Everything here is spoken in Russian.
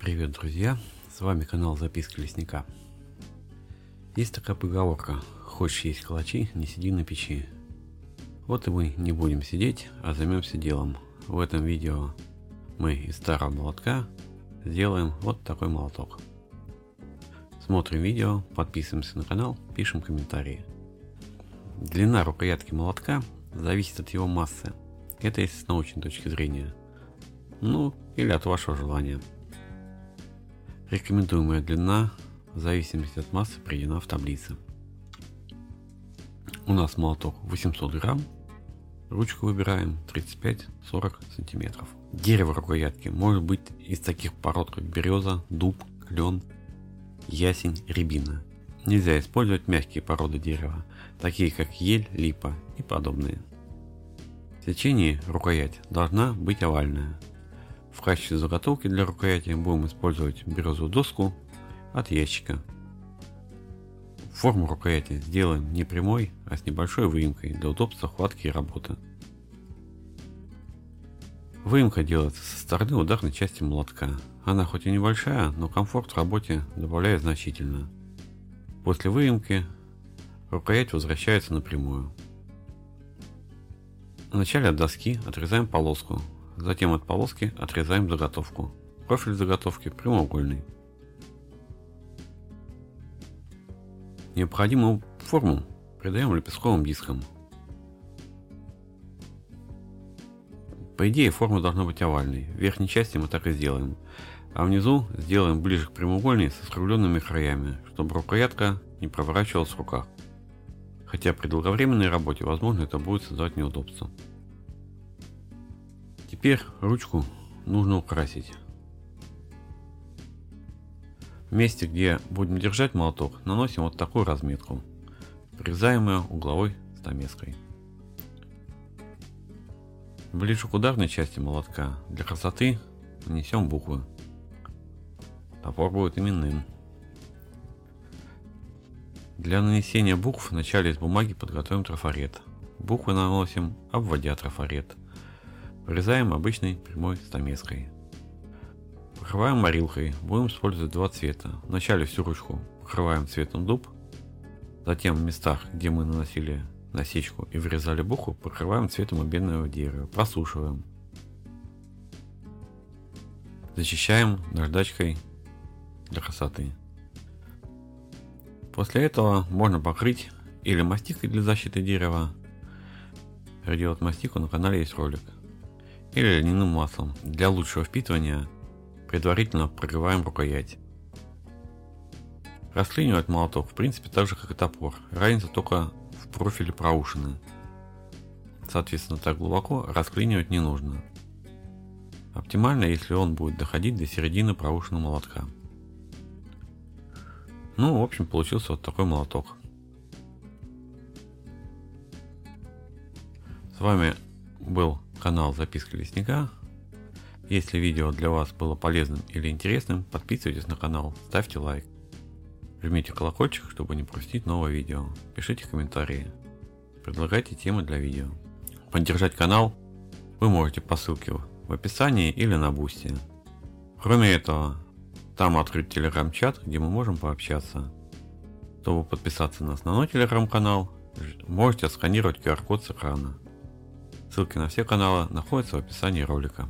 Привет, друзья! С вами канал Записки Лесника. Есть такая поговорка «Хочешь есть калачи, не сиди на печи». Вот и мы не будем сидеть, а займемся делом. В этом видео мы из старого молотка сделаем вот такой молоток. Смотрим видео, подписываемся на канал, пишем комментарии. Длина рукоятки молотка зависит от его массы. Это есть с научной точки зрения. Ну, или от вашего желания. Рекомендуемая длина в зависимости от массы приведена в таблице. У нас молоток 800 грамм. Ручку выбираем 35-40 сантиметров. Дерево рукоятки может быть из таких пород, как береза, дуб, клен, ясень, рябина. Нельзя использовать мягкие породы дерева, такие как ель, липа и подобные. В течение рукоять должна быть овальная. В качестве заготовки для рукояти будем использовать березовую доску от ящика. Форму рукояти сделаем не прямой, а с небольшой выемкой для удобства хватки и работы. Выемка делается со стороны ударной части молотка. Она хоть и небольшая, но комфорт в работе добавляет значительно. После выемки рукоять возвращается напрямую. Вначале от доски отрезаем полоску, затем от полоски отрезаем заготовку. Профиль заготовки прямоугольный. Необходимую форму придаем лепестковым дискам. По идее форма должна быть овальной. В верхней части мы так и сделаем. А внизу сделаем ближе к прямоугольной со скругленными краями, чтобы рукоятка не проворачивалась в руках. Хотя при долговременной работе, возможно, это будет создавать неудобства. Теперь ручку нужно украсить. В месте, где будем держать молоток, наносим вот такую разметку, прорезаемую угловой стамеской. Ближе к ударной части молотка для красоты нанесем буквы. Топор будет именным. Для нанесения букв вначале из бумаги подготовим трафарет. Буквы наносим, обводя трафарет. Вырезаем обычной прямой стамеской. Покрываем морилкой. Будем использовать два цвета. Вначале всю ручку покрываем цветом дуб. Затем в местах, где мы наносили насечку и вырезали букву, покрываем цветом обедного дерева. Просушиваем. Зачищаем наждачкой для красоты. После этого можно покрыть или мастикой для защиты дерева. Делать мастику на канале есть ролик. Или льняным маслом. Для лучшего впитывания предварительно прогреваем рукоять. Расклинивать молоток в принципе так же как и топор. Разница только в профиле проушины. Соответственно так глубоко расклинивать не нужно. Оптимально, если он будет доходить до середины проушины молотка. Ну, в общем, получился вот такой молоток. С вами был канал Записки Лесника. Если видео для вас было полезным или интересным, подписывайтесь на канал, ставьте лайк. Жмите колокольчик, чтобы не пропустить новое видео. Пишите комментарии. Предлагайте темы для видео. Поддержать канал вы можете по ссылке в описании или на бусте. Кроме этого, там открыть телеграм-чат, где мы можем пообщаться. Чтобы подписаться на основной телеграм-канал, можете сканировать QR-код с экрана. Ссылки на все каналы находятся в описании ролика.